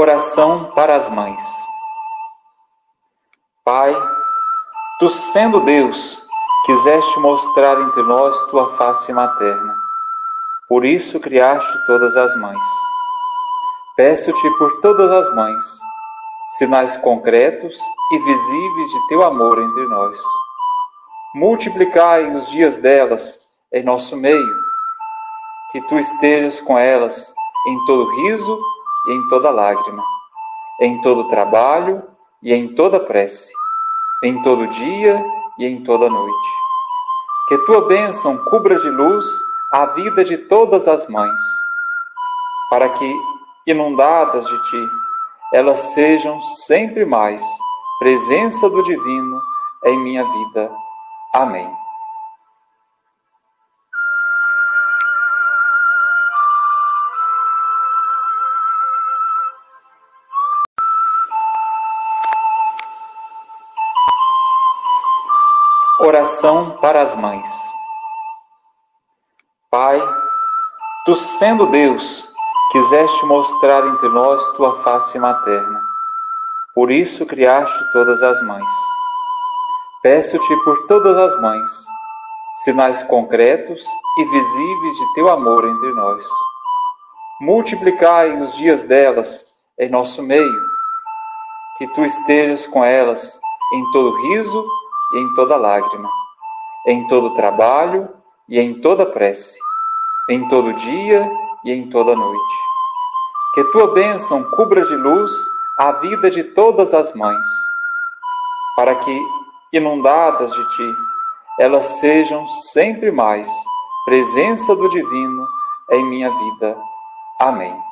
Oração para as mães. Pai, tu sendo Deus, quiseste mostrar entre nós tua face materna. Por isso criaste todas as mães. Peço-te por todas as mães, sinais concretos e visíveis de teu amor entre nós. Multiplicai os dias delas em nosso meio, que tu estejas com elas em todo riso e em toda lágrima, em todo trabalho e em toda prece, em todo dia e em toda noite. Que tua bênção cubra de luz a vida de todas as mães, para que, inundadas de ti, elas sejam sempre mais presença do Divino em minha vida. Amém. Oração para as mães. Pai, tu sendo Deus, quiseste mostrar entre nós tua face materna. Por isso criaste todas as mães. Peço-te por todas as mães, sinais concretos e visíveis de teu amor entre nós. Multiplicai os dias delas em nosso meio, que tu estejas com elas em todo riso e em toda lágrima, em todo trabalho e em toda prece, em todo dia e em toda noite. Que tua bênção cubra de luz a vida de todas as mães, para que, inundadas de ti, elas sejam sempre mais presença do Divino em minha vida. Amém.